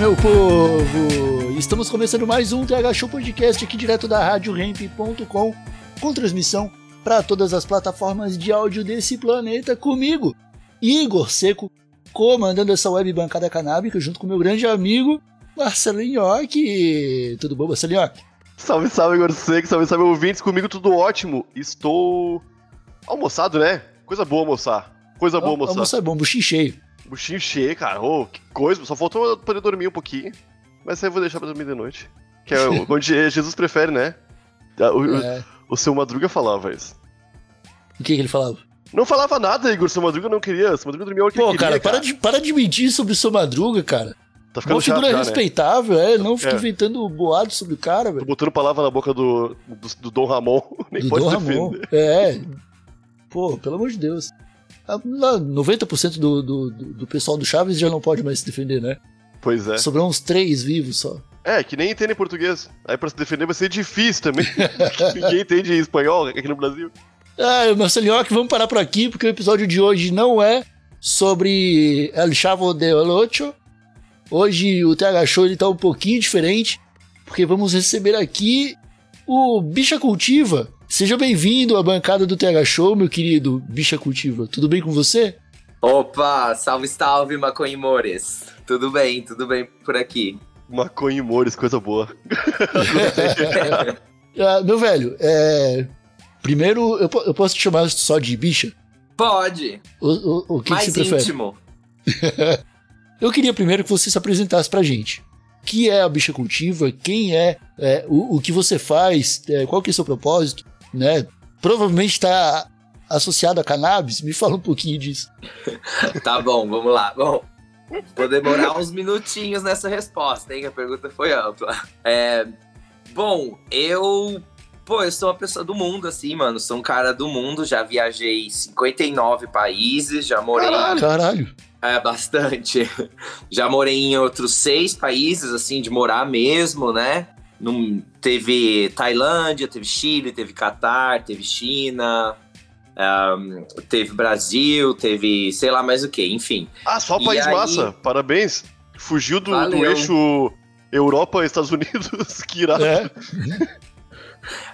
Meu povo! Estamos começando mais um TH Show Podcast aqui direto da RadioRamp.com com transmissão para todas as plataformas de áudio desse planeta comigo, Igor Seco, comandando essa web bancada canábica junto com meu grande amigo Marcelinho Ock. Tudo bom, Marcelinho Ock? Salve, salve, Igor Seco, salve, salve, ouvintes, comigo tudo ótimo. Estou almoçado, né? Coisa boa almoçar. Coisa boa almoçar. Almoço é bom, buchinho cheio. Buchinho cheio, cara. Ô, que coisa. Só faltou eu poder dormir um pouquinho. Mas aí eu vou deixar pra dormir de noite. Que é o- onde Jesus prefere, né? O, É, o seu Madruga falava isso. o que, que ele falava? Não falava nada, Igor. Seu Madruga não queria. Seu Madruga dormia o que Pô, ele queria, cara, para de, para de mentir sobre o seu Madruga, cara. Tá Uma ficando chato figura já, né? respeitável, é. Não fica É. inventando boato sobre o cara, Tô velho. botando palavra na boca do, do, do Dom Ramon. Nem Do pode Dom defender. Ramon. É. Pô, pelo amor de Deus. Ah, lá, 90% do, do, do pessoal do Chaves já não pode mais se defender, né? Pois é. Sobrou uns três vivos só. É, que nem entendem português. Aí pra se defender vai ser difícil também. Ninguém entende espanhol aqui no Brasil. Ah, Marcelinho, que vamos parar por aqui, porque o episódio de hoje não é sobre El Chavo de Ocho. Hoje o TH Show ele tá um pouquinho diferente, porque vamos receber aqui o Bicha Cultiva. Seja bem-vindo à bancada do TH Show, meu querido Bicha Cultiva. Tudo bem com você? Opa, salve, salve, maconhimores. Tudo bem, tudo bem por aqui. Maconha e Mores, coisa boa. Ah, meu velho, é... primeiro eu, eu posso te chamar só de Bicha? Pode, O, o, o que, que mais você prefere? íntimo. Eu queria primeiro que você se apresentasse pra gente. O que é a bicha cultiva? Quem é? é, o, o que você faz? é, qual que é o seu propósito? Né? Provavelmente está associado a cannabis. Me fala um pouquinho disso. Tá bom, vamos lá. Bom, vou demorar uns minutinhos nessa resposta, hein? A pergunta foi ampla. É, bom, eu. Pô, eu sou uma pessoa do mundo, assim, mano. Sou um cara do mundo. Já viajei 59 países, já morei. Caralho. É, bastante. Já morei em outros seis países, assim, de morar mesmo, né? Num- teve Tailândia, teve Chile, teve Catar, teve China, ahn, teve Brasil, teve sei lá mais o que, enfim. Ah, só país aí- massa. Parabéns. Fugiu do, do eixo Europa Estados Unidos. que irado. É.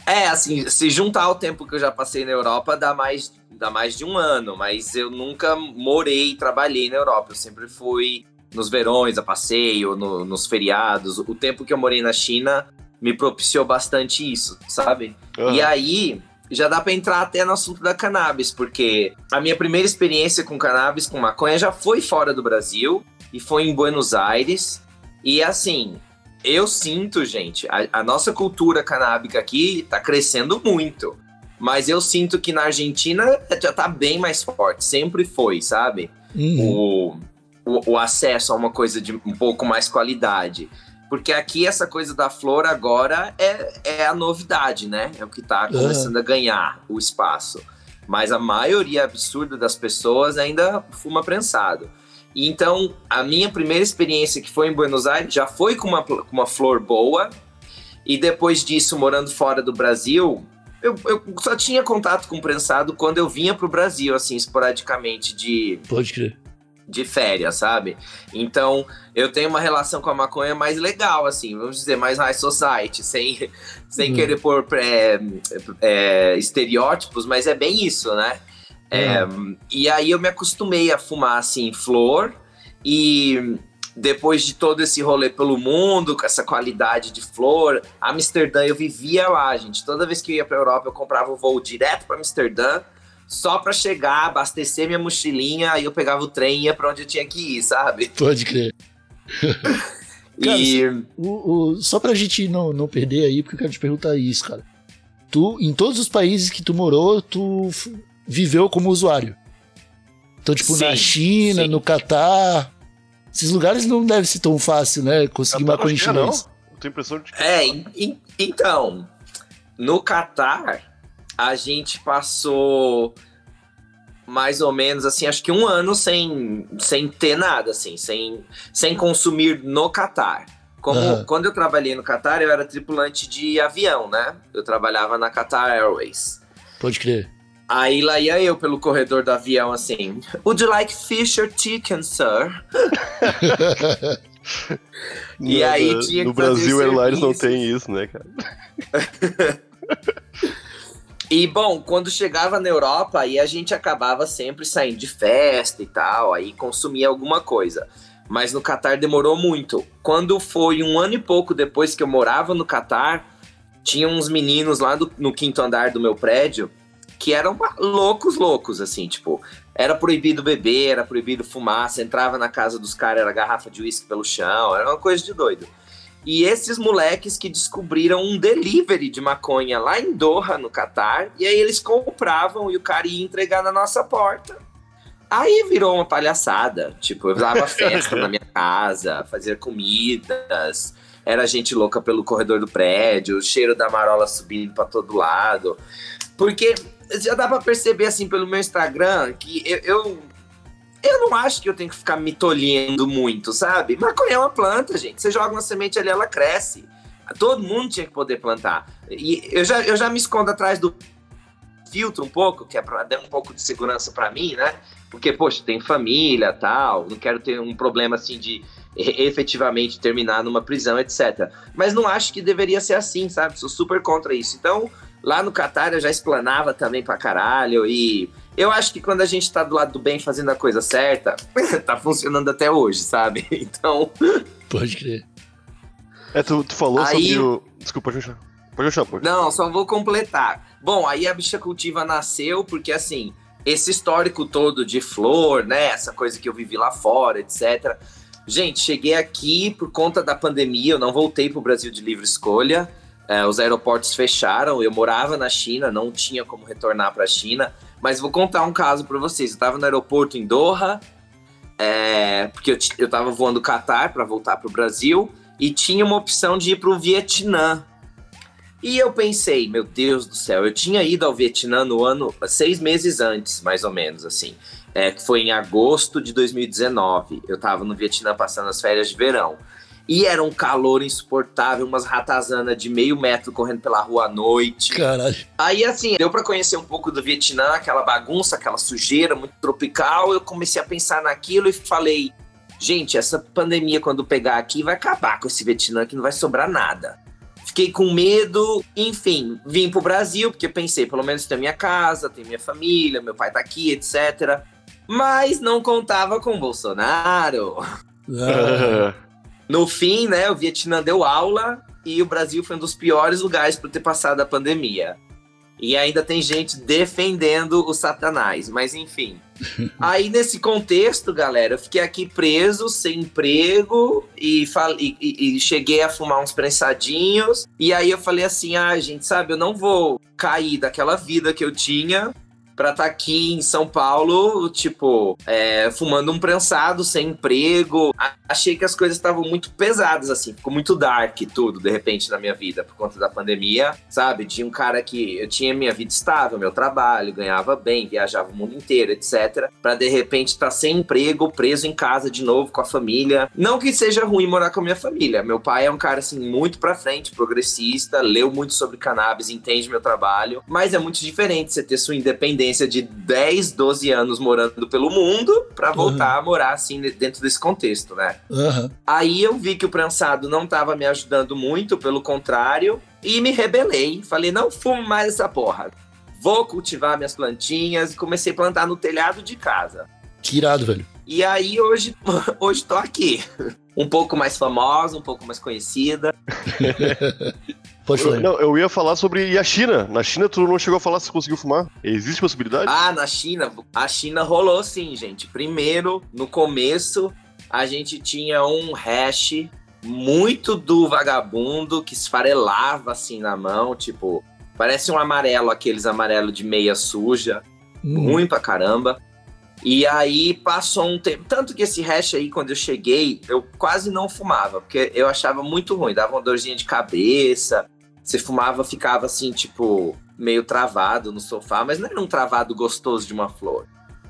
É, assim, se juntar o tempo que eu já passei na Europa, dá mais, dá mais de um ano, mas eu nunca morei e trabalhei na Europa. Eu sempre fui nos verões, a passeio, no- nos feriados. O tempo que eu morei na China me propiciou bastante isso, sabe? Aham. E aí, já dá pra entrar até no assunto da cannabis, porque a minha primeira experiência com cannabis, com maconha, já foi fora do Brasil e foi em Buenos Aires. E assim, eu sinto, gente, a, a nossa cultura canábica aqui tá crescendo muito. Mas eu sinto que na Argentina já tá bem mais forte, sempre foi, sabe? Uhum. o, o, o acesso a uma coisa de um pouco mais qualidade. Porque aqui essa coisa da flor agora é, é a novidade, né? É o que tá começando a ganhar o espaço. Mas a maioria absurda das pessoas ainda fuma prensado. Então, a minha primeira experiência que foi em Buenos Aires já foi com uma, com uma flor boa. E depois disso, morando fora do Brasil, eu, eu só tinha contato com prensado quando eu vinha pro Brasil, assim, esporadicamente, de Pode crer. De férias, sabe? Então, eu tenho uma relação com a maconha mais legal, assim, vamos dizer, mais high society, sem, sem Hum. querer pôr é, é, estereótipos, mas é bem isso, né? É, e aí eu me acostumei a fumar, assim, flor, e depois de todo esse rolê pelo mundo, com essa qualidade de flor, Amsterdã eu vivia lá, gente. Toda vez que eu ia pra Europa, eu comprava o voo direto pra Amsterdã, só pra chegar, abastecer minha mochilinha, aí eu pegava o trem e ia pra onde eu tinha que ir, sabe? Pode crer. Cara, E O, o- só pra gente não, não perder aí, porque eu quero te perguntar isso, cara. Tu, em todos os países que tu morou, tu viveu como usuário. Então, tipo, Sim, na China, sim. no Catar. Esses lugares não deve ser tão fácil, né? Conseguir Catar, que é, não. Eu tenho a impressão de que. É, en- en- então, no Catar, a gente passou mais ou menos, assim, acho que um ano sem, sem ter nada, assim, sem, sem consumir no Catar. Como Aham. quando eu trabalhei no Catar, eu era tripulante de avião, né? Eu trabalhava na Qatar Airways. Pode crer. Aí lá ia eu pelo corredor do avião assim. Would you like fish or chicken, sir? E No- aí tinha No Brasil Airlines não tem isso, né, cara? E bom, quando chegava na Europa, aí a gente acabava sempre saindo de festa e tal, aí consumia alguma coisa. Mas no Catar demorou muito. Quando foi um ano e pouco depois que eu morava no Catar, tinha uns meninos lá do- no quinto andar do meu prédio que eram loucos, loucos, assim, tipo, era proibido beber, era proibido fumar, você entrava na casa dos caras, era garrafa de uísque pelo chão, era uma coisa de doido. E esses moleques que descobriram um delivery de maconha lá em Doha, no Catar, e aí eles compravam e o cara ia entregar na nossa porta. Aí virou uma palhaçada. Tipo, eu dava festa na minha casa, fazia comidas, era gente louca pelo corredor do prédio, o cheiro da marola subindo pra todo lado. Porque já dá pra perceber, assim, pelo meu Instagram, que eu, eu eu não acho que eu tenho que ficar me tolhendo muito, sabe? Maconha é uma planta, gente. Você joga uma semente ali, ela cresce. Todo mundo tinha que poder plantar. E eu já, eu já me escondo atrás do filtro um pouco, que é pra dar um pouco de segurança pra mim, né? Porque, poxa, tem família tal, não quero ter um problema assim de efetivamente terminar numa prisão, etc. Mas não acho que deveria ser assim, sabe? Sou super contra isso. Então, lá no Catar eu já explanava também pra caralho e eu acho que quando a gente tá do lado do bem fazendo a coisa certa, tá funcionando até hoje, sabe? Então, Pode crer. É, tu, tu falou Aí- sobre o. Desculpa, pode deixar. Pode deixar, pode. não, só vou completar. Bom, aí a bicha cultiva nasceu porque assim, esse histórico todo de flor, né? Essa coisa que eu vivi lá fora, etc. Gente, cheguei aqui por conta da pandemia, eu não voltei pro Brasil de livre escolha. É, os aeroportos fecharam, eu morava na China, não tinha como retornar para a China. Mas vou contar um caso para vocês. Eu estava no aeroporto em Doha, é, porque eu, t- eu tava voando Qatar para voltar pro Brasil, e tinha uma opção de ir pro Vietnã. E eu pensei, meu Deus do céu, eu tinha ido ao Vietnã no ano, seis meses antes, mais ou menos, assim. É, que foi em agosto de 2019. Eu tava no Vietnã passando as férias de verão. E era um calor insuportável, umas ratazanas de meio metro correndo pela rua à noite. Caralho. Aí, assim, deu pra conhecer um pouco do Vietnã, aquela bagunça, aquela sujeira muito tropical. Eu comecei a pensar naquilo e falei: gente, essa pandemia, quando pegar aqui, vai acabar com esse Vietnã, que não vai sobrar nada. Fiquei com medo, enfim, vim pro Brasil, porque pensei, pelo menos tem minha casa, tem minha família, meu pai tá aqui, etc. Mas não contava com o Bolsonaro. Ah, No fim, né, o Vietnã deu aula e o Brasil foi um dos piores lugares para ter passado a pandemia. E ainda tem gente defendendo o Satanás, mas enfim. Aí nesse contexto, galera, eu fiquei aqui preso, sem emprego e, fal- e- e- e cheguei a fumar uns prensadinhos. E aí eu falei assim: ah, gente, sabe, eu não vou cair daquela vida que eu tinha pra estar aqui em São Paulo, tipo, é, fumando um prensado, sem emprego. Achei que as coisas estavam muito pesadas, assim, ficou muito dark tudo, de repente, na minha vida, por conta da pandemia, sabe? Tinha um cara que eu tinha minha vida estável, meu trabalho, ganhava bem, viajava o mundo inteiro, etc. Pra de repente estar sem emprego, preso em casa de novo com a família. Não que seja ruim morar com a minha família. Meu pai é um cara, assim, muito pra frente, progressista, leu muito sobre cannabis, entende meu trabalho, mas é muito diferente você ter sua independência de 10, 12 anos morando pelo mundo pra voltar a morar, assim, dentro desse contexto, né? aham. Aí eu vi que o prensado não tava me ajudando muito, pelo contrário, e me rebelei. Falei, não fumo mais essa porra. Vou cultivar minhas plantinhas e comecei a plantar no telhado de casa. Que irado, velho. E aí hoje, hoje tô aqui. Um pouco mais famosa, um pouco mais conhecida. Pode falar. Eu, não, eu ia falar sobre. E a China? Na China, tu não chegou a falar se conseguiu fumar? Existe possibilidade? Ah, na China, a China rolou sim, gente. Primeiro, no começo, a gente tinha um hash muito do vagabundo que esfarelava assim na mão, tipo, parece um amarelo, aqueles amarelo de meia suja, Hum, ruim pra caramba. E aí passou um tempo. Tanto que esse hash aí, quando eu cheguei, eu quase não fumava, porque eu achava muito ruim, dava uma dorzinha de cabeça. Você fumava, ficava assim, tipo, meio travado no sofá, mas não era um travado gostoso de uma flor.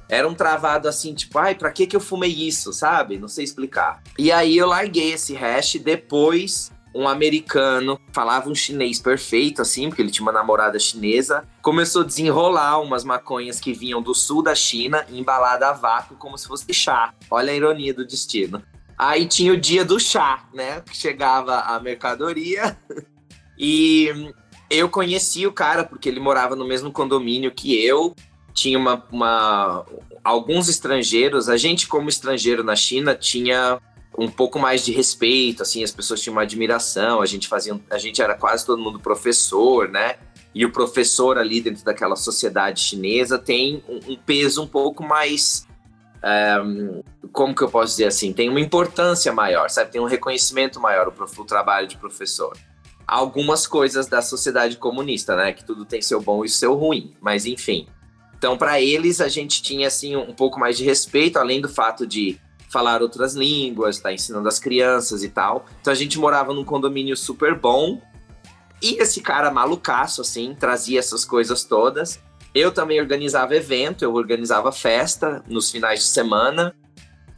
Era um travado assim, tipo, ai, pra que que eu fumei isso, sabe? Não sei explicar. E aí eu larguei esse hash depois um americano, falava um chinês perfeito, assim, porque ele tinha uma namorada chinesa, começou a desenrolar umas maconhas que vinham do sul da China, embalada a vácuo, como se fosse chá. Olha a ironia do destino. Aí tinha o dia do chá, né? Que chegava a mercadoria. e eu conheci o cara, porque ele morava no mesmo condomínio que eu. Tinha uma, uma alguns estrangeiros. A gente, como estrangeiro na China, tinha um pouco mais de respeito, assim, as pessoas tinham uma admiração, a gente fazia, a gente era quase todo mundo professor, né? E o professor ali dentro daquela sociedade chinesa tem um, um peso um pouco mais, um, como que eu posso dizer assim, tem uma importância maior, sabe? Tem um reconhecimento maior o, o trabalho de professor. Algumas coisas da sociedade comunista, né? Que tudo tem seu bom e seu ruim, mas enfim. Então, para eles, a gente tinha assim um pouco mais de respeito, além do fato de falar outras línguas, tá ensinando as crianças e tal. Então a gente morava num condomínio super bom. E esse cara malucaço, assim, trazia essas coisas todas. Eu também organizava evento, eu organizava festa nos finais de semana.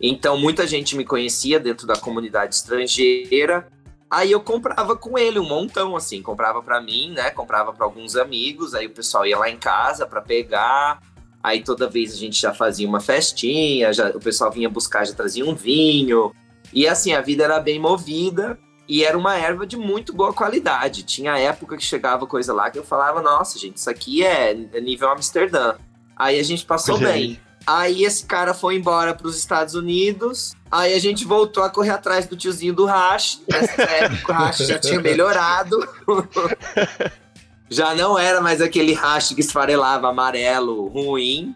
Então muita gente me conhecia dentro da comunidade estrangeira. Aí eu comprava com ele um montão, assim, comprava para mim, né? Comprava para alguns amigos. Aí o pessoal ia lá em casa para pegar. Aí toda vez a gente já fazia uma festinha, já, o pessoal vinha buscar, já trazia um vinho. E assim, a vida era bem movida e era uma erva de muito boa qualidade. Tinha época que chegava coisa lá que eu falava, nossa, gente, isso aqui é nível Amsterdã. Aí a gente passou bem. Aí esse cara foi embora para os Estados Unidos. Aí a gente voltou a correr atrás do tiozinho do Rash. Nessa época o Rash já tinha melhorado. Já não era mais aquele racha que esfarelava amarelo ruim.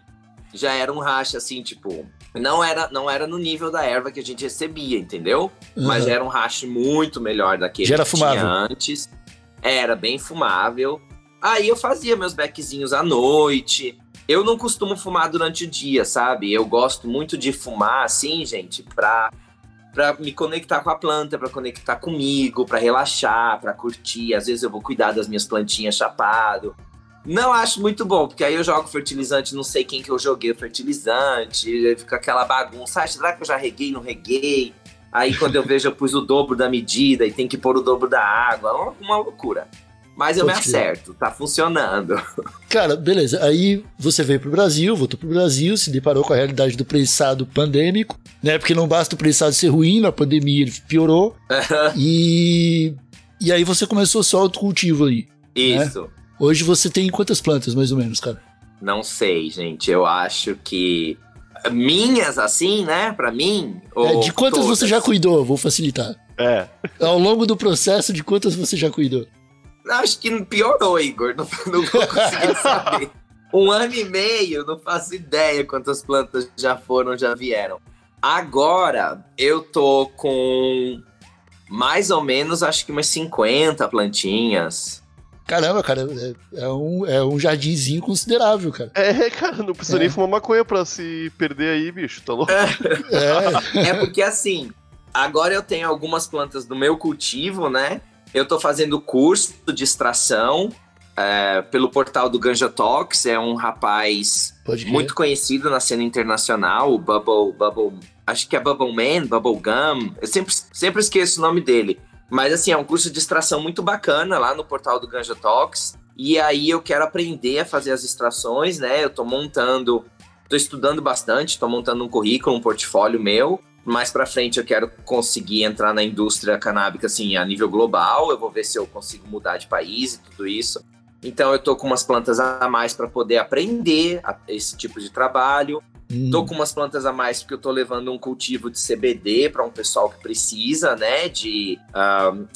Já era um racha assim, tipo. Não era, não era no nível da erva que a gente recebia, entendeu? Uhum. Mas era um racha muito melhor daquele Já era que fumável. tinha antes. Era bem fumável. Aí eu fazia meus beckzinhos à noite. Eu não costumo fumar durante o dia, sabe? Eu gosto muito de fumar assim, gente, pra para me conectar com a planta, para conectar comigo, para relaxar, para curtir. Às vezes eu vou cuidar das minhas plantinhas chapado. Não acho muito bom, porque aí eu jogo fertilizante, não sei quem que eu joguei o fertilizante, fica aquela bagunça. Ah, será que eu já reguei, não reguei? Aí quando eu vejo eu pus o dobro da medida e tem que pôr o dobro da água, uma, uma loucura. Mas eu Pode me acerto, tá funcionando. Cara, beleza. Aí você veio pro Brasil, voltou pro Brasil, se deparou com a realidade do prensado pandêmico, né? Porque não basta o prensado ser ruim, na pandemia ele piorou. e. E aí você começou só o cultivo aí. Né? Isso. Né? Hoje você tem quantas plantas, mais ou menos, cara? Não sei, gente. Eu acho que. Minhas, assim, né? Pra mim. É, de quantas todas? você já cuidou? Vou facilitar. É. Ao longo do processo, de quantas você já cuidou? Acho que piorou, Igor. Não, não vou conseguir saber. Um ano e meio, não faço ideia quantas plantas já foram, já vieram. Agora, eu tô com mais ou menos, acho que umas 50 plantinhas. Caramba, cara, é, é, um, é um jardinzinho considerável, cara. É, cara, não precisa é. nem fumar maconha pra se perder aí, bicho, tá louco? É. é porque assim, agora eu tenho algumas plantas do meu cultivo, né? Eu estou fazendo curso de extração é, pelo portal do Ganja Talks. É um rapaz muito conhecido na cena internacional, o Bubble, Bubble. Acho que é Bubble Man, Bubble Gum. Eu sempre, sempre esqueço o nome dele. Mas assim, é um curso de extração muito bacana lá no portal do Ganja Talks. E aí eu quero aprender a fazer as extrações, né? Eu tô montando, tô estudando bastante, tô montando um currículo, um portfólio meu mais para frente eu quero conseguir entrar na indústria canábica assim a nível global. Eu vou ver se eu consigo mudar de país e tudo isso. Então eu tô com umas plantas a mais para poder aprender esse tipo de trabalho. Hum. Tô com umas plantas a mais porque eu tô levando um cultivo de CBD para um pessoal que precisa, né? De,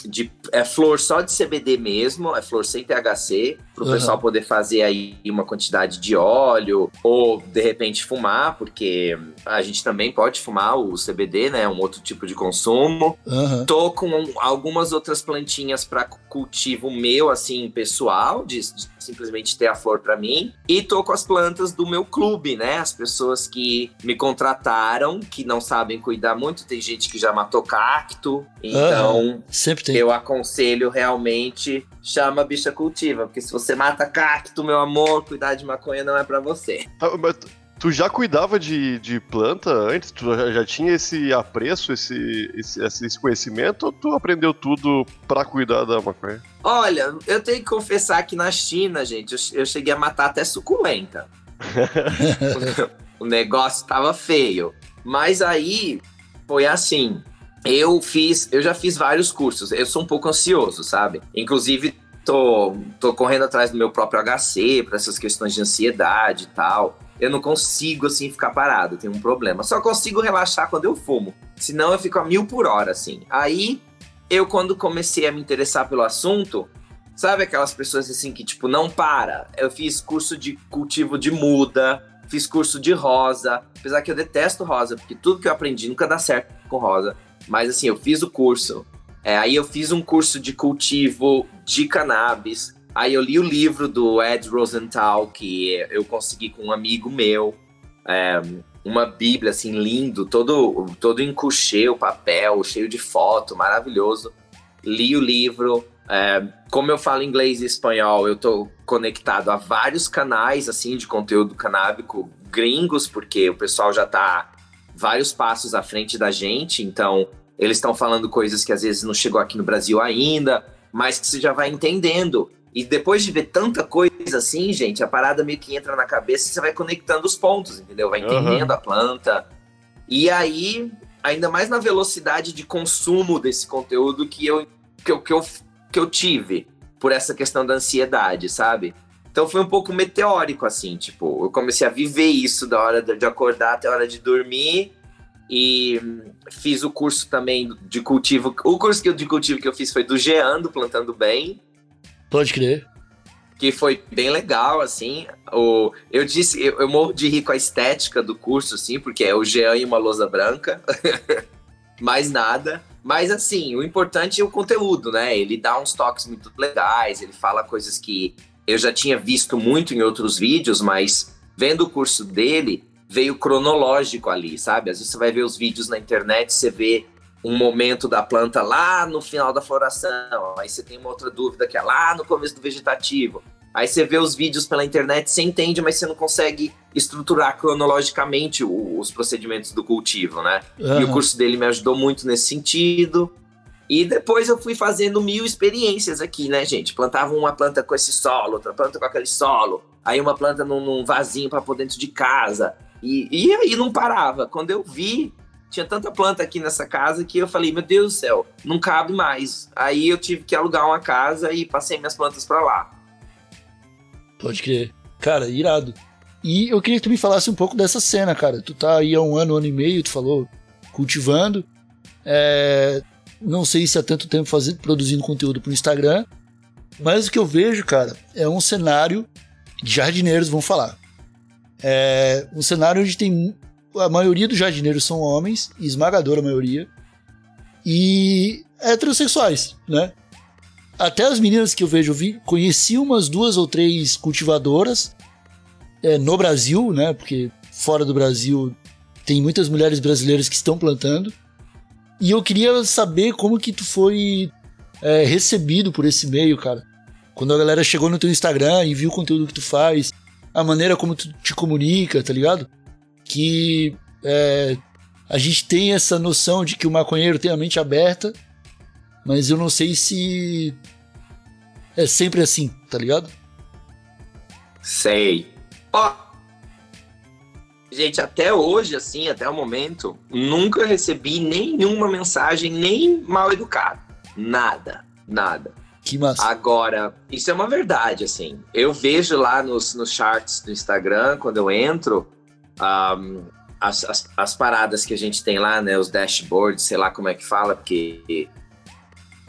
de é flor só de CBD mesmo, é flor sem THC, para o uhum. pessoal poder fazer aí uma quantidade de óleo ou de repente fumar, porque a gente também pode fumar o CBD, né? Um outro tipo de consumo. Uhum. Tô com algumas outras plantinhas para cultivo meu, assim, pessoal, de, de simplesmente ter a flor para mim. E tô com as plantas do meu clube, né? As pessoas que me contrataram, que não sabem cuidar muito. Tem gente que já matou cacto. Então, sempre tem. eu aconselho realmente chama a bicha cultiva, porque se você mata cacto, meu amor, cuidar de maconha não é para você. Tu já cuidava de, de planta antes? Tu já, já tinha esse apreço, esse, esse, esse conhecimento, ou tu aprendeu tudo pra cuidar da maconha? Olha, eu tenho que confessar que na China, gente, eu, eu cheguei a matar até suculenta. o negócio tava feio. Mas aí foi assim. Eu fiz, eu já fiz vários cursos. Eu sou um pouco ansioso, sabe? Inclusive, tô, tô correndo atrás do meu próprio HC para essas questões de ansiedade e tal. Eu não consigo, assim, ficar parado, tem um problema. Só consigo relaxar quando eu fumo. Senão eu fico a mil por hora, assim. Aí, eu, quando comecei a me interessar pelo assunto, sabe aquelas pessoas, assim, que, tipo, não para? Eu fiz curso de cultivo de muda, fiz curso de rosa. Apesar que eu detesto rosa, porque tudo que eu aprendi nunca dá certo com rosa. Mas assim, eu fiz o curso. É, aí eu fiz um curso de cultivo de cannabis. Aí eu li o livro do Ed Rosenthal, que eu consegui com um amigo meu. É, uma bíblia, assim, lindo, todo, todo em couchê, o papel, cheio de foto, maravilhoso. Li o livro. É, como eu falo inglês e espanhol, eu tô conectado a vários canais, assim, de conteúdo canábico gringos, porque o pessoal já tá vários passos à frente da gente, então eles estão falando coisas que às vezes não chegou aqui no Brasil ainda, mas que você já vai entendendo. E depois de ver tanta coisa assim, gente, a parada meio que entra na cabeça e você vai conectando os pontos, entendeu? Vai entendendo uhum. a planta. E aí, ainda mais na velocidade de consumo desse conteúdo que eu, que eu, que eu, que eu tive por essa questão da ansiedade, sabe? Então foi um pouco meteórico, assim, tipo, eu comecei a viver isso da hora de acordar até a hora de dormir. E fiz o curso também de cultivo. O curso de cultivo que eu fiz foi do Geando, Plantando Bem. Pode crer. Que foi bem legal, assim. O, eu disse, eu, eu morro de rir com a estética do curso, assim, porque é o Jean e uma lousa branca. Mais nada. Mas assim, o importante é o conteúdo, né? Ele dá uns toques muito legais, ele fala coisas que eu já tinha visto muito em outros vídeos, mas vendo o curso dele, veio cronológico ali, sabe? Às vezes você vai ver os vídeos na internet, você vê um momento da planta lá no final da floração, aí você tem uma outra dúvida que é lá no começo do vegetativo. Aí você vê os vídeos pela internet, você entende, mas você não consegue estruturar cronologicamente os procedimentos do cultivo, né? Uhum. E o curso dele me ajudou muito nesse sentido. E depois eu fui fazendo mil experiências aqui, né, gente? Plantava uma planta com esse solo, outra planta com aquele solo, aí uma planta num, num vasinho para pôr dentro de casa. E, e aí não parava. Quando eu vi, tinha tanta planta aqui nessa casa que eu falei, meu Deus do céu, não cabe mais. Aí eu tive que alugar uma casa e passei minhas plantas para lá. Pode crer. Cara, irado. E eu queria que tu me falasse um pouco dessa cena, cara. Tu tá aí há um ano, um ano e meio, tu falou, cultivando. É, não sei se há tanto tempo fazendo, produzindo conteúdo pro Instagram, mas o que eu vejo, cara, é um cenário de jardineiros vão falar. É um cenário onde tem a maioria dos jardineiros são homens, esmagadora maioria, e heterossexuais, né? Até as meninas que eu vejo, vi, conheci umas duas ou três cultivadoras é, no Brasil, né? Porque fora do Brasil tem muitas mulheres brasileiras que estão plantando. E eu queria saber como que tu foi é, recebido por esse meio, cara. Quando a galera chegou no teu Instagram e viu o conteúdo que tu faz, a maneira como tu te comunica, tá ligado? Que é, a gente tem essa noção de que o maconheiro tem a mente aberta, mas eu não sei se é sempre assim, tá ligado? Sei. Ó, oh, Gente, até hoje, assim, até o momento, nunca recebi nenhuma mensagem, nem mal educado. Nada, nada. Que massa. Agora, isso é uma verdade, assim. Eu vejo lá nos, nos charts do Instagram, quando eu entro, um, as, as, as, paradas que a gente tem lá, né? Os dashboards, sei lá como é que fala, porque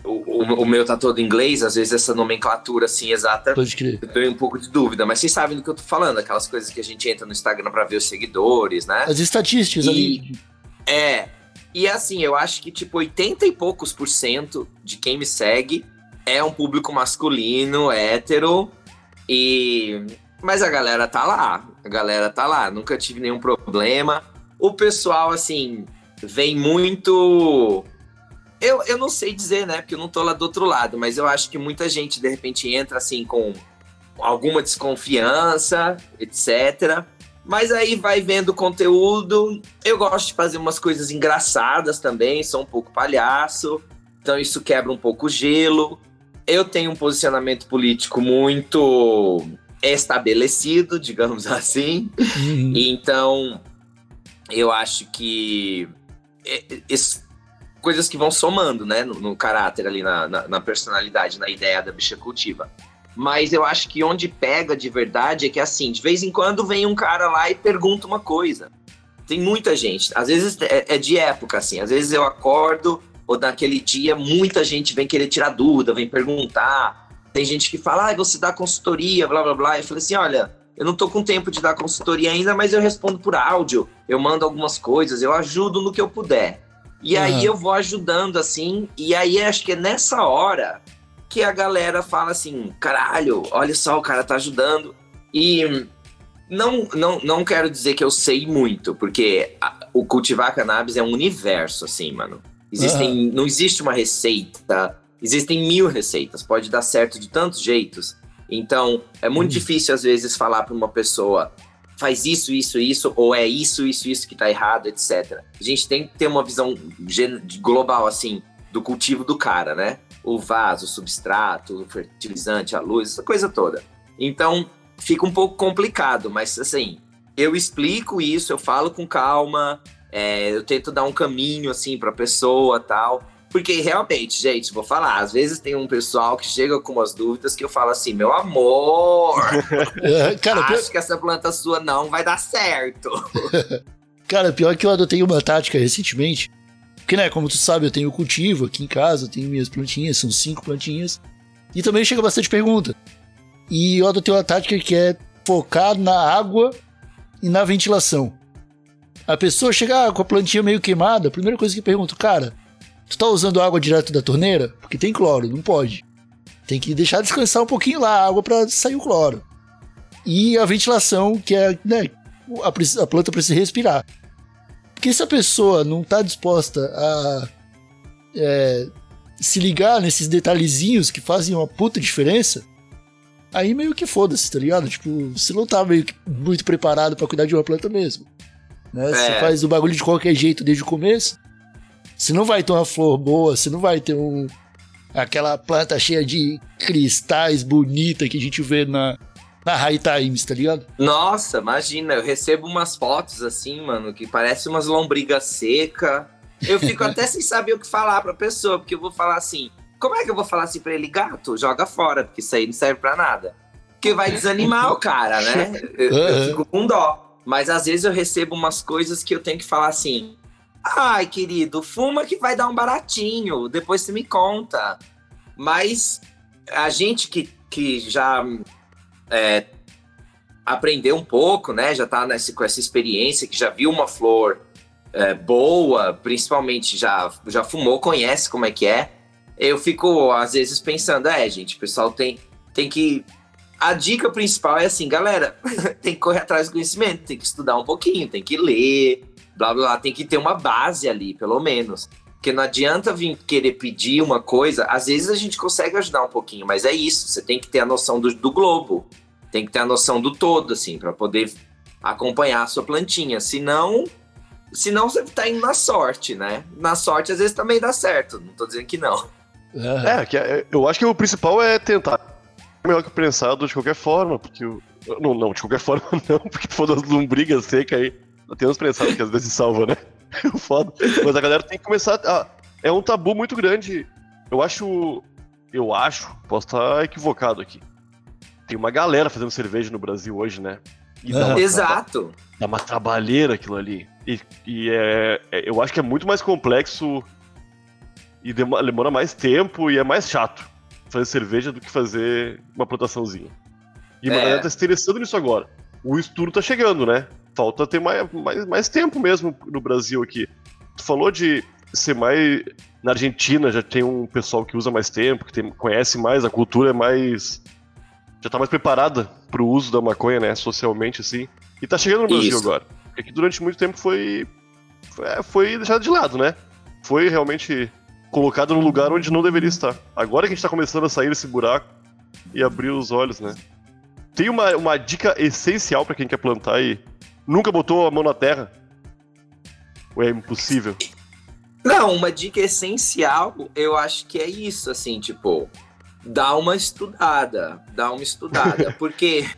o, o, o, meu tá todo em inglês, às vezes essa nomenclatura assim exata Pode crer. eu tenho um pouco de dúvida, mas vocês sabem do que eu tô falando, aquelas coisas que a gente entra no Instagram para ver os seguidores, né? As estatísticas e, ali. É. E assim, eu acho que tipo 80 e poucos por cento de quem me segue é um público masculino, hétero, E mas a galera tá lá, a galera tá lá, nunca tive nenhum problema. O pessoal assim vem muito eu, eu não sei dizer, né? Porque eu não tô lá do outro lado, mas eu acho que muita gente de repente entra assim com alguma desconfiança, etc. Mas aí vai vendo conteúdo. Eu gosto de fazer umas coisas engraçadas também, sou um pouco palhaço. Então isso quebra um pouco o gelo. Eu tenho um posicionamento político muito estabelecido, digamos assim. Uhum. Então, eu acho que isso, coisas que vão somando, né, no, no caráter ali, na, na, na, personalidade, na ideia da bicha cultiva. Mas eu acho que onde pega de verdade é que, assim, de vez em quando vem um cara lá e pergunta uma coisa. Tem muita gente. Às vezes é, é de época, assim. Às vezes eu acordo, ou naquele dia, muita gente vem querer tirar dúvida, vem perguntar. Tem gente que fala, ah, você dá consultoria, blá, blá, blá. Eu falei assim, olha, eu não tô com tempo de dar consultoria ainda, mas eu respondo por áudio, eu mando algumas coisas, eu ajudo no que eu puder. E uhum. aí eu vou ajudando assim, e aí acho que é nessa hora que a galera fala assim: caralho, olha só, o cara tá ajudando. E não, não, não quero dizer que eu sei muito, porque a, o cultivar cannabis é um universo, assim, mano. Existem, uhum. Não existe uma receita, existem mil receitas, pode dar certo de tantos jeitos. Então, é muito uhum. difícil, às vezes, falar para uma pessoa, faz isso, isso, isso, ou é isso, isso, isso que tá errado, etc. A gente tem que ter uma visão global, assim, do cultivo do cara, né? O vaso, o substrato, o fertilizante, a luz, essa coisa toda. Então, fica um pouco complicado, mas assim, eu explico isso, eu falo com calma, é, eu tento dar um caminho, assim, pra pessoa tal. Porque realmente, gente, vou falar, às vezes tem um pessoal que chega com umas dúvidas que eu falo assim, meu amor, é, cara, acho pior... que essa planta sua não vai dar certo. cara, pior que eu adotei uma tática recentemente, porque, né, como tu sabe, eu tenho cultivo aqui em casa, eu tenho minhas plantinhas, são cinco plantinhas, e também chega bastante pergunta. E eu adotei uma tática que é focar na água e na ventilação. A pessoa chega ah, com a plantinha meio queimada, a primeira coisa que pergunto, cara, Tu tá usando água direto da torneira? Porque tem cloro, não pode. Tem que deixar descansar um pouquinho lá a água para sair o cloro. E a ventilação, que é, né, a, a planta precisa respirar. Porque se a pessoa não tá disposta a é, se ligar nesses detalhezinhos que fazem uma puta diferença, aí meio que foda-se, tá ligado? Tipo, você não tá meio que muito preparado para cuidar de uma planta mesmo. Né? É. Você faz o bagulho de qualquer jeito desde o começo, você não vai ter uma flor boa, você não vai ter um, aquela planta cheia de cristais bonita que a gente vê na, na High Times, tá ligado? Nossa, imagina, eu recebo umas fotos assim, mano, que parece umas lombrigas seca. Eu fico até sem saber o que falar pra pessoa, porque eu vou falar assim, como é que eu vou falar assim pra ele, gato? Joga fora, porque isso aí não serve pra nada. Porque vai desanimar o cara, né? Eu, eu fico com dó. Mas às vezes eu recebo umas coisas que eu tenho que falar assim, Ai, querido, fuma que vai dar um baratinho, depois você me conta. Mas a gente que, que já é, aprendeu um pouco, né? Já tá nesse, com essa experiência, que já viu uma flor é, boa, principalmente já, já fumou, conhece como é que é. Eu fico, às vezes, pensando, é, gente, o pessoal tem, tem que. A dica principal é assim, galera, tem que correr atrás do conhecimento, tem que estudar um pouquinho, tem que ler, blá blá blá, tem que ter uma base ali, pelo menos. Porque não adianta vir querer pedir uma coisa, às vezes a gente consegue ajudar um pouquinho, mas é isso, você tem que ter a noção do, do globo, tem que ter a noção do todo, assim, para poder acompanhar a sua plantinha. Senão, senão você tá indo na sorte, né? Na sorte às vezes também dá certo, não tô dizendo que não. É, que é, eu acho que o principal é tentar melhor que pensado de qualquer forma, porque. Não, não, de qualquer forma não, porque foda as lombrigas secas aí. Tem uns prensados que às vezes salva, né? Foda. Mas a galera tem que começar. A... É um tabu muito grande. Eu acho. Eu acho, posso estar equivocado aqui. Tem uma galera fazendo cerveja no Brasil hoje, né? Uhum. Exato. Dá uma trabalheira aquilo ali. E, e é, é, eu acho que é muito mais complexo e demora mais tempo e é mais chato fazer cerveja do que fazer uma plantaçãozinha. E a é. galera tá se interessando nisso agora. O estudo tá chegando, né? Falta ter mais, mais, mais tempo mesmo no Brasil aqui. Tu falou de ser mais. Na Argentina já tem um pessoal que usa mais tempo, que tem, conhece mais, a cultura é mais. já tá mais preparada pro uso da maconha, né, socialmente, assim. E tá chegando no Brasil Isso. agora. Porque aqui durante muito tempo foi, foi, é, foi deixado de lado, né? Foi realmente colocado no lugar onde não deveria estar. Agora que a gente tá começando a sair desse buraco e abrir os olhos, né? Tem uma, uma dica essencial pra quem quer plantar e nunca botou a mão na terra. Ou é impossível? Não, uma dica essencial, eu acho que é isso, assim, tipo, dá uma estudada, dá uma estudada, porque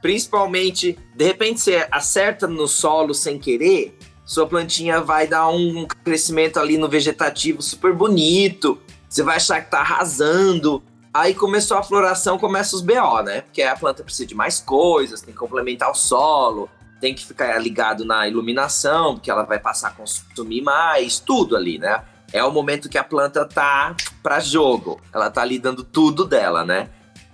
principalmente, de repente você acerta no solo sem querer, sua plantinha vai dar um crescimento ali no vegetativo super bonito, você vai achar que tá arrasando, aí começou a floração, começa os BO, né? Porque a planta precisa de mais coisas, tem que complementar o solo, tem que ficar ligado na iluminação, porque ela vai passar a consumir mais, tudo ali, né? É o momento que a planta tá para jogo. Ela tá ali dando tudo dela, né?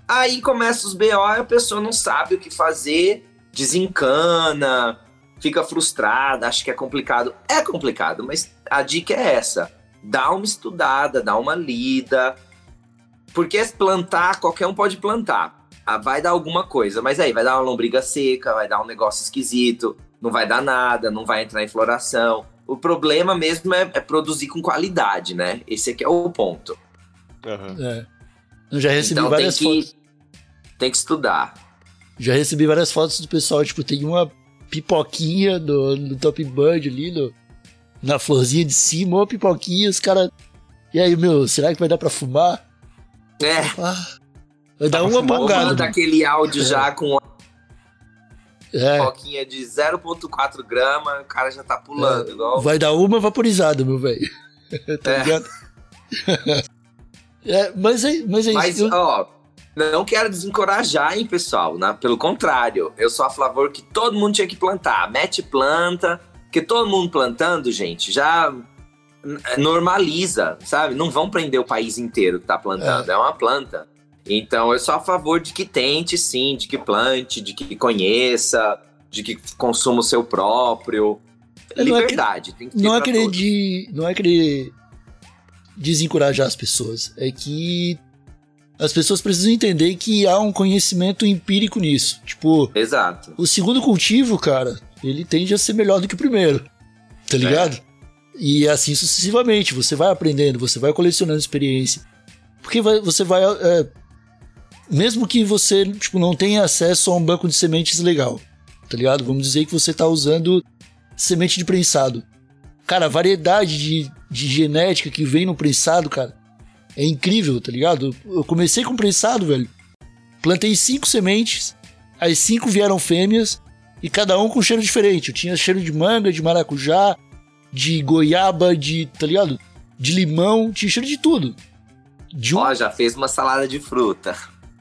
Aí começa os BO e a pessoa não sabe o que fazer, desencana, fica frustrada, acha que é complicado. É complicado, mas a dica é essa: dá uma estudada, dá uma lida. Porque plantar, qualquer um pode plantar. Ah, vai dar alguma coisa, mas aí vai dar uma lombriga seca, vai dar um negócio esquisito, não vai dar nada, não vai entrar em floração. O problema mesmo é, é produzir com qualidade, né? Esse aqui é o ponto. Aham. É. Eu já recebi então tem várias fotos. que, tem que estudar. Já recebi várias fotos do pessoal, tipo, tem uma pipoquinha do, do Top Bud ali, no, na florzinha de cima, uma pipoquinha, os caras. E aí, meu, será que vai dar pra fumar? É, Ah, vai dar pra uma bongada. manda aquele áudio já com uma É, coquinha de 0,4 grama, o cara já tá pulando. igual... vai dar uma vaporizada, meu velho. tá É. ligado? é, mas é, mas é Mas, isso. eu- ó, não quero desencorajar, hein, pessoal. né? Pelo contrário, eu sou a favor que todo mundo tinha que plantar. Mete planta, porque todo mundo plantando, gente, já normaliza, sabe? Não vão prender o país inteiro que tá plantando, é, uma planta. Então, eu sou a favor de que tente, sim, de que plante, de que conheça, de que consuma o seu próprio. É, não é que- Liberdade, que não é pra querer todos. de, não é querer desencorajar as pessoas, é que as pessoas precisam entender que há um conhecimento empírico nisso. Tipo, Exato. o segundo cultivo, cara, ele tende a ser melhor do que o primeiro. Tá ligado? E assim sucessivamente, você vai aprendendo, você vai colecionando experiência. Porque vai- você vai é, mesmo que você tipo não tenha acesso a um banco de sementes legal, tá ligado? Vamos dizer que você tá usando semente de prensado. Cara, a variedade de, de genética que vem no prensado, cara, é incrível, tá ligado? Eu comecei com prensado, velho. Plantei cinco sementes, as cinco vieram fêmeas e cada um com cheiro diferente. Eu tinha cheiro de manga, de maracujá, de goiaba, de, tá ligado? De limão, tinha cheiro de tudo. De um Ó, já fez uma salada de fruta.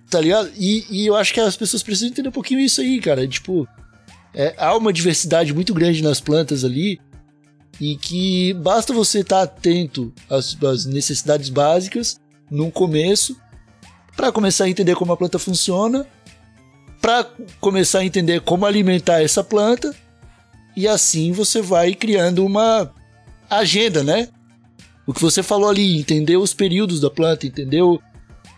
Tá ligado? E, e eu acho que as pessoas precisam entender um pouquinho isso aí, cara. Tipo, é, há uma diversidade muito grande nas plantas ali e que basta você estar atento às, às necessidades básicas no começo para começar a entender como a planta funciona, para começar a entender como alimentar essa planta e assim você vai criando uma agenda, né? O que você falou ali, entender os períodos da planta, entendeu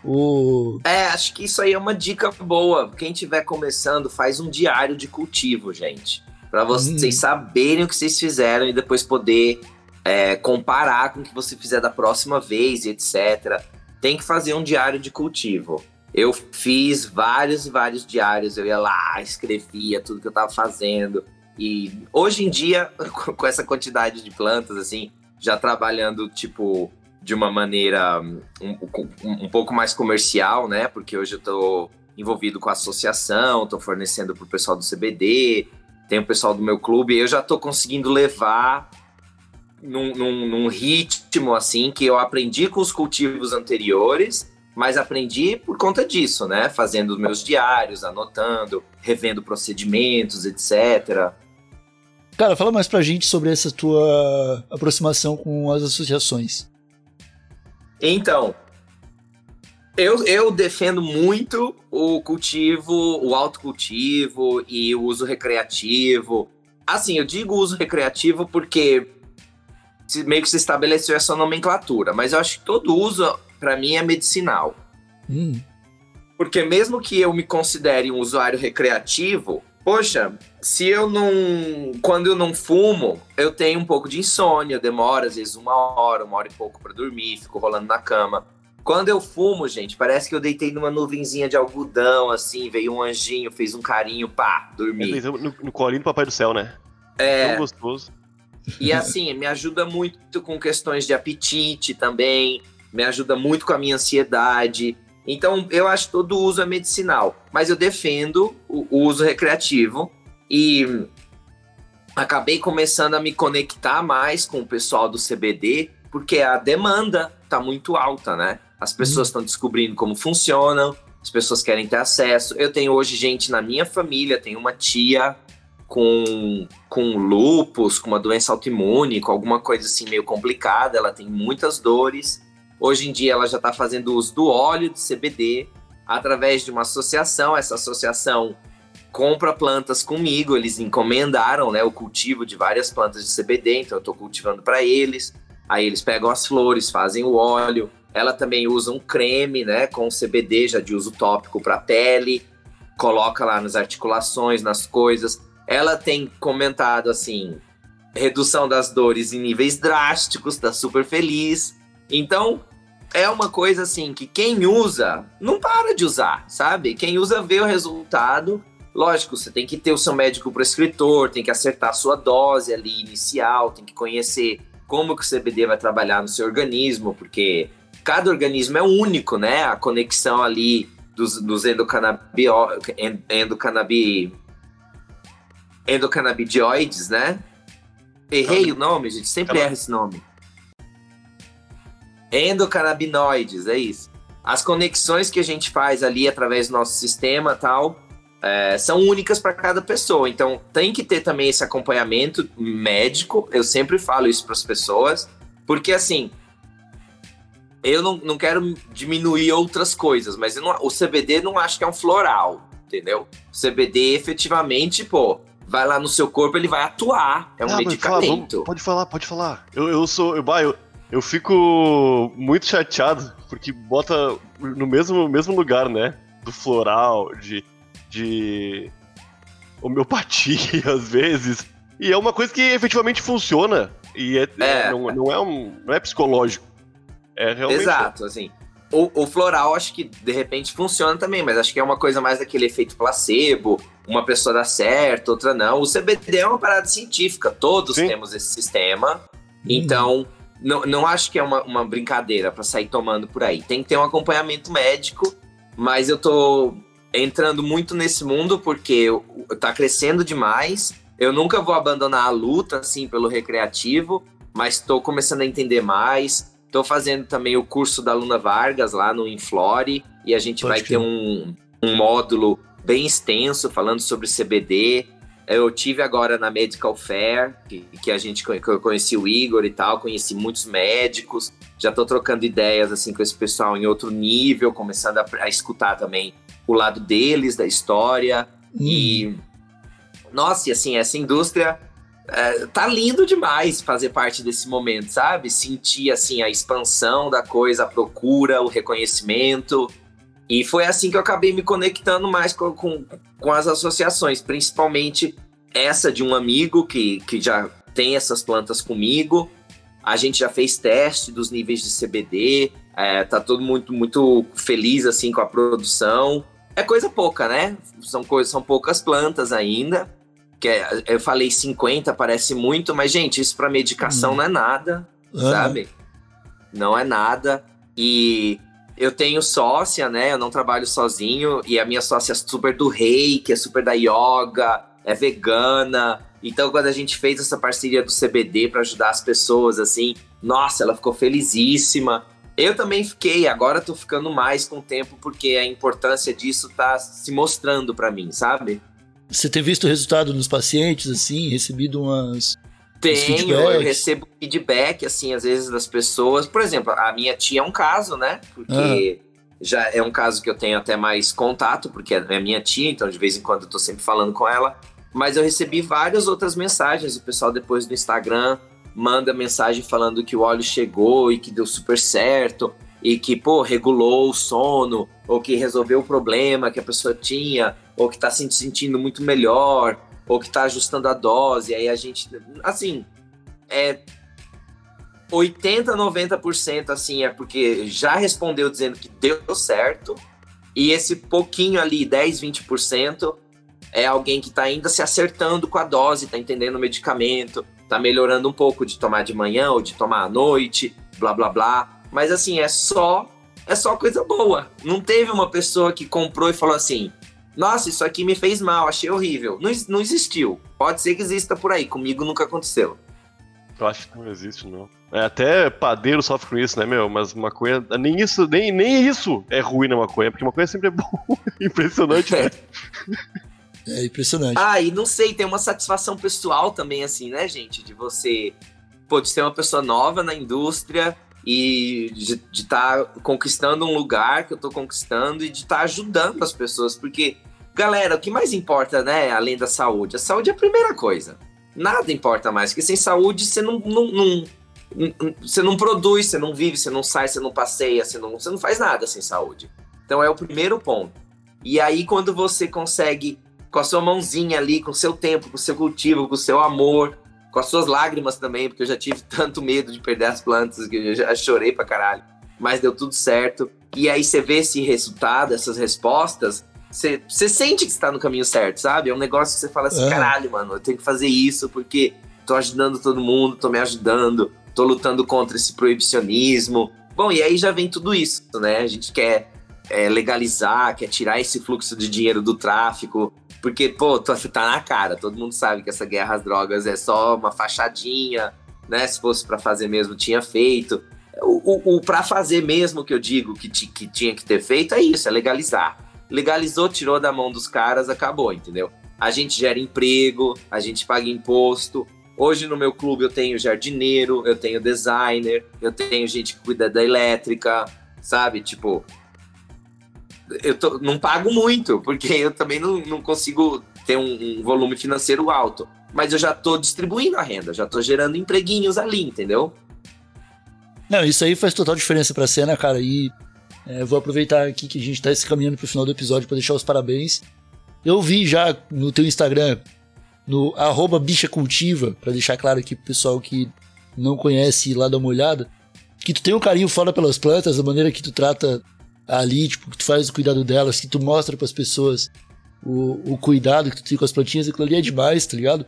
o É, acho que isso aí é uma dica boa. Quem estiver começando, faz um diário de cultivo, gente. Pra vocês Hum. saberem o que vocês fizeram e depois poder é, comparar com o que você fizer da próxima vez e etc. Tem que fazer um diário de cultivo. Eu fiz vários e vários diários. Eu ia lá, escrevia tudo que eu tava fazendo. E hoje em dia, com essa quantidade de plantas, assim, já trabalhando, tipo, de uma maneira um, um- um pouco mais comercial, né? Porque hoje eu tô envolvido com a associação, tô fornecendo pro pessoal do CBD, tem o pessoal do meu clube, eu já tô conseguindo levar num, num- num ritmo assim que eu aprendi com os cultivos anteriores, mas aprendi por conta disso, né? Fazendo os meus diários, anotando, revendo procedimentos, etc. Cara, fala mais pra gente sobre essa tua aproximação com as associações. Então, eu, eu defendo muito o cultivo, o autocultivo e o uso recreativo. Assim, eu digo uso recreativo porque meio que se estabeleceu essa nomenclatura, mas eu acho que todo uso, para mim, é medicinal. Hum, Porque mesmo que eu me considere um usuário recreativo, poxa, se eu não. Quando eu não fumo, eu tenho um pouco de insônia, demora às vezes uma hora, uma hora e pouco para dormir, fico rolando na cama. Quando eu fumo, gente, parece que eu deitei numa nuvenzinha de algodão, assim, veio um anjinho, fez um carinho, pá, dormi. É, no, no colinho do Papai do Céu, né? É. Tão gostoso. E assim, me ajuda muito com questões de apetite também, me ajuda muito com a minha ansiedade. Então, eu acho que todo uso é medicinal, mas eu defendo o uso recreativo e acabei começando a me conectar mais com o pessoal do CBD, porque a demanda tá muito alta, né? As pessoas estão descobrindo como funcionam, as pessoas querem ter acesso. Eu tenho hoje gente na minha família, tenho uma tia com, com lupus, com uma doença autoimune, com alguma coisa assim meio complicada, ela tem muitas dores. Hoje em dia ela já está fazendo uso do óleo de CBD através de uma associação. Essa associação compra plantas comigo, eles encomendaram né, o cultivo de várias plantas de CBD, então eu estou cultivando para eles. Aí eles pegam as flores, fazem o óleo. Ela também usa um creme, né, com CBD já de uso tópico para pele, coloca lá nas articulações, nas coisas. Ela tem comentado assim, redução das dores em níveis drásticos, tá super feliz. Então, é uma coisa assim que quem usa não para de usar, sabe? Quem usa vê o resultado. Lógico, você tem que ter o seu médico prescritor, tem que acertar a sua dose ali inicial, tem que conhecer como que o CBD vai trabalhar no seu organismo, porque cada organismo é único, né? A conexão ali dos, dos endocannabio, endocanabi, né? Errei o nome, gente, sempre erra esse nome. Endocannabinoides, é isso. As conexões que a gente faz ali através do nosso sistema tal é, são únicas para cada pessoa. Então tem que ter também esse acompanhamento médico. Eu sempre falo isso para as pessoas, porque assim eu não, não quero diminuir outras coisas, mas não, o CBD não acho que é um floral, entendeu? O CBD efetivamente, pô, vai lá no seu corpo, ele vai atuar. É um ah, medicamento. Pode falar, pode falar. Eu, eu sou. Eu, eu, eu fico muito chateado, porque bota no mesmo, mesmo lugar, né? Do floral, de, de homeopatia, às vezes. E é uma coisa que efetivamente funciona. E é, é. Não, não, é um, não é psicológico. É realmente. Exato, assim. O, o, floral acho que de repente funciona também, mas acho que é uma coisa mais daquele efeito placebo. Uma pessoa dá certo, outra não. O CBD é uma parada científica, todos Sim. temos esse sistema. Então, não, não acho que é uma, uma brincadeira para sair tomando por aí. Tem que ter um acompanhamento médico, mas eu tô entrando muito nesse mundo porque tá crescendo demais. Eu nunca vou abandonar a luta assim pelo recreativo, mas estou começando a entender mais. Estou fazendo também o curso da Luna Vargas lá no Inflore e a gente Pode vai ter um, um módulo bem extenso falando sobre CBD. Eu tive agora na Medical Fair, que, que a gente que eu conheci o Igor e tal, conheci muitos médicos. Já estou trocando ideias assim com esse pessoal em outro nível, começando a, a escutar também o lado deles da história. Hum. E nossa, e assim, essa indústria é, tá lindo demais fazer parte desse momento, sabe? Sentir assim a expansão da coisa, a procura, o reconhecimento. E foi assim que eu acabei me conectando mais com, com, com as associações, principalmente essa de um amigo que, que já tem essas plantas comigo. A gente já fez teste dos níveis de CBD, é, tá todo muito, muito feliz assim com a produção. É coisa pouca, né? São, coisas, são poucas plantas ainda que é, eu falei 50, parece muito, mas, gente, isso para medicação hum. não é nada, sabe? Não é nada. E eu tenho sócia, né? Eu não trabalho sozinho, e a minha sócia é super do reiki, é super da yoga, é vegana. Então, quando a gente fez essa parceria do CBD para ajudar as pessoas, assim, nossa, ela ficou felizíssima. Eu também fiquei, agora tô ficando mais com o tempo porque a importância disso tá se mostrando para mim, sabe? Você tem visto o resultado nos pacientes, assim, recebido umas. Tenho, eu recebo feedback, assim, às vezes das pessoas. Por exemplo, a minha tia é um caso, né? Porque ah. já é um caso que eu tenho até mais contato, porque é minha tia, então de vez em quando eu tô sempre falando com ela. Mas eu recebi várias outras mensagens. O pessoal depois no Instagram manda mensagem falando que o óleo chegou e que deu super certo. e que, pô, regulou o sono, ou que resolveu o problema que a pessoa tinha, ou que tá se sentindo muito melhor, ou que tá ajustando a dose. Aí a gente, assim, é 80, 90% assim é porque já respondeu dizendo que deu certo, e esse pouquinho ali, 10, 20%, é alguém que tá ainda se acertando com a dose, tá entendendo o medicamento, tá melhorando um pouco de tomar de manhã ou de tomar à noite, blá blá blá. Mas assim, é só é só coisa boa. Não teve uma pessoa que comprou e falou assim: "Nossa, isso aqui me fez mal, achei horrível". Não, não existiu. Pode ser que exista por aí, comigo nunca aconteceu. Eu acho que não existe, não. É, até padeiro sofre com isso, né, meu? Mas maconha. Nem isso, nem, nem isso é ruim na maconha, porque maconha sempre é bom. Impressionante, né? É impressionante. Ah, e não sei, tem uma satisfação pessoal também, assim, né, gente? De você, pô, de ser uma pessoa nova na indústria e de estar tá conquistando um lugar que eu tô conquistando e de estar tá ajudando as pessoas, porque, galera, o que mais importa, né, além da saúde? A saúde é a primeira coisa. Nada importa mais, porque sem saúde você não, não, não você não produz, você não vive, você não sai, você não passeia, você não, você não faz nada sem saúde. Então é o primeiro ponto. E aí, quando você consegue, com a sua mãozinha ali, com o seu tempo, com o seu cultivo, com o seu amor, com as suas lágrimas também, porque eu já tive tanto medo de perder as plantas que eu já chorei pra caralho. Mas deu tudo certo. E aí você vê esse resultado, essas respostas, você, você sente que está no caminho certo, sabe? É um negócio que você fala assim, é. caralho, mano, eu tenho que fazer isso porque tô ajudando todo mundo, tô me ajudando, tô lutando contra esse proibicionismo. Bom, e aí já vem tudo isso, né? A gente quer é, legalizar, quer tirar esse fluxo de dinheiro do tráfico, porque, pô, tá na cara, todo mundo sabe que essa guerra às drogas é só uma fachadinha, né? Se fosse para fazer mesmo, tinha feito. O, o, o para fazer mesmo que eu digo que, que tinha que ter feito é isso, é legalizar. Legalizou, tirou da mão dos caras, acabou, entendeu? A gente gera emprego, a gente paga imposto. Hoje no meu clube eu tenho jardineiro, eu tenho designer, eu tenho gente que cuida da elétrica, sabe? Tipo, eu tô, não pago muito, porque eu também não, não consigo ter um, um, volume financeiro alto. Mas eu já tô distribuindo a renda, já tô gerando empreguinhos ali, entendeu? Não, isso aí faz total diferença pra cena, cara. E é, vou aproveitar aqui que a gente tá se caminhando pro final do episódio para deixar os parabéns. Eu vi já no teu Instagram, no arroba bichacultiva, para deixar claro aqui pro pessoal que não conhece lá dar uma olhada, que tu tem um carinho fora pelas plantas, a maneira que tu trata ali, tipo, que tu faz o cuidado delas, que tu mostra para as pessoas o, o cuidado que tu tem com as plantinhas, aquilo ali é demais, tá ligado?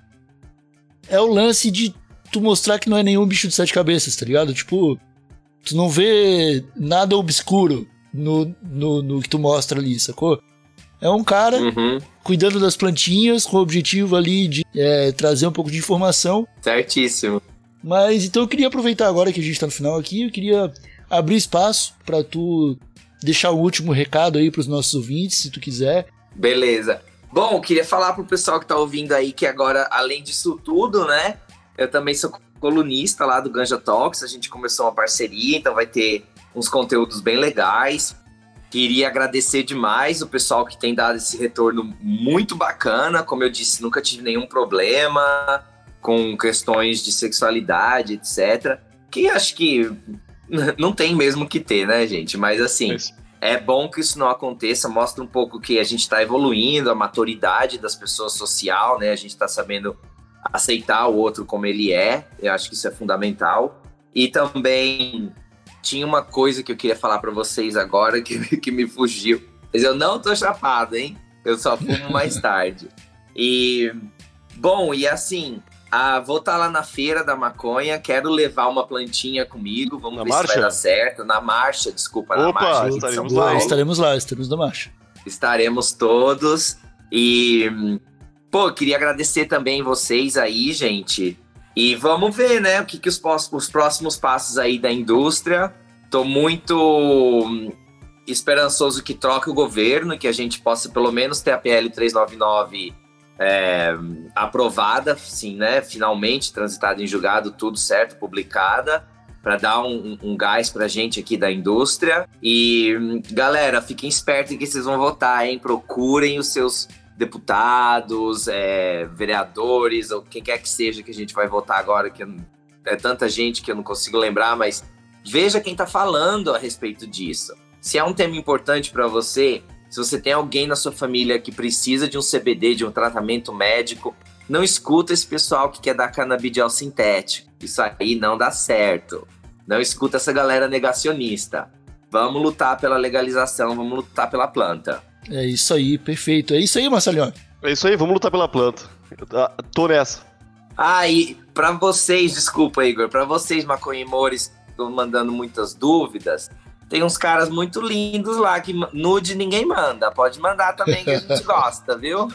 É o lance de tu mostrar que não é nenhum bicho de sete cabeças, tá ligado? Tipo, tu não vê nada obscuro no, no, no que tu mostra ali, sacou? É um cara uhum. cuidando das plantinhas com o objetivo ali de é, trazer um pouco de informação. Certíssimo. Mas então eu queria aproveitar agora que a gente tá no final aqui, eu queria abrir espaço para tu deixar o último recado aí pros nossos ouvintes, se tu quiser. Beleza. Bom, queria falar pro pessoal que tá ouvindo aí que agora, além disso tudo, né, eu também sou colunista lá do Ganja Talks, a gente começou uma parceria, então vai ter uns conteúdos bem legais. Queria agradecer demais o pessoal que tem dado esse retorno muito bacana. Como eu disse, nunca tive nenhum problema com questões de sexualidade, etc. Que acho que não tem mesmo que ter, né, gente? Mas assim, é bom que isso não aconteça, mostra um pouco que a gente está evoluindo, a maturidade das pessoas social, né? A gente está sabendo aceitar o outro como ele é, eu acho que isso é fundamental. E também tinha uma coisa que eu queria falar para vocês agora que, que me fugiu. Mas eu não tô chapado, hein? Eu só fumo mais tarde. E, bom, e assim, ah, vou estar tá lá na feira da maconha, quero levar uma plantinha comigo, vamos na ver marcha? se vai dar certo. Na marcha, desculpa, Opa, na marcha. Estaremos lá, estaremos lá, estaremos na marcha. Estaremos todos. E, pô, queria agradecer também vocês aí, gente. E vamos ver, né, o que, que os, os próximos passos aí da indústria. Tô muito hum, esperançoso que troque o governo, que a gente possa pelo menos ter a PL 399 é, aprovada, sim, né? Finalmente transitada em julgado, tudo certo, publicada, para dar um, um, gás para gente aqui da indústria. E galera, fiquem espertos que vocês vão votar, hein? Procurem os seus deputados, é, vereadores ou quem quer que seja que a gente vai votar agora, que é tanta gente que eu não consigo lembrar, mas veja quem está falando a respeito disso. Se é um tema importante para você, se você tem alguém na sua família que precisa de um CBD, de um tratamento médico, não escuta esse pessoal que quer dar canabidiol sintético. Isso aí não dá certo. Não escuta essa galera negacionista. Vamos lutar pela legalização, vamos lutar pela planta. É isso aí, perfeito. É isso aí, Marcelinho. É isso aí, vamos lutar pela planta. Tô nessa. Ah, e pra vocês, desculpa, Igor, pra vocês, maconhimores, que estão mandando muitas dúvidas, tem uns caras muito lindos lá que nude ninguém manda. Pode mandar também que a gente gosta, viu?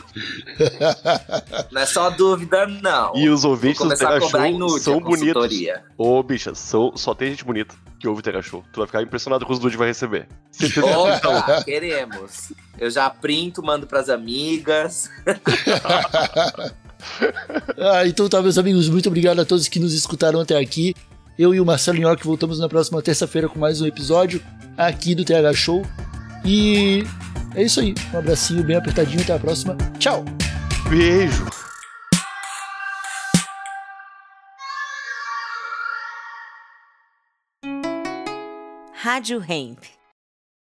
Não é só dúvida, não. E os ouvintes do Terra Show são bonitos. Ô, bicha, são, só tem gente bonita que ouve Terra Show. Tu vai ficar impressionado com os nudes que vai receber. Opa, queremos. Eu já printo, mando pras amigas. ah, então tá, meus amigos, muito obrigado a todos que nos escutaram até aqui. Eu e o Marcelo Nhoque voltamos na próxima terça-feira com mais um episódio aqui do TH Show. E é isso aí. Um abracinho bem apertadinho. Até a próxima. Tchau. Beijo. Rádio Hemp.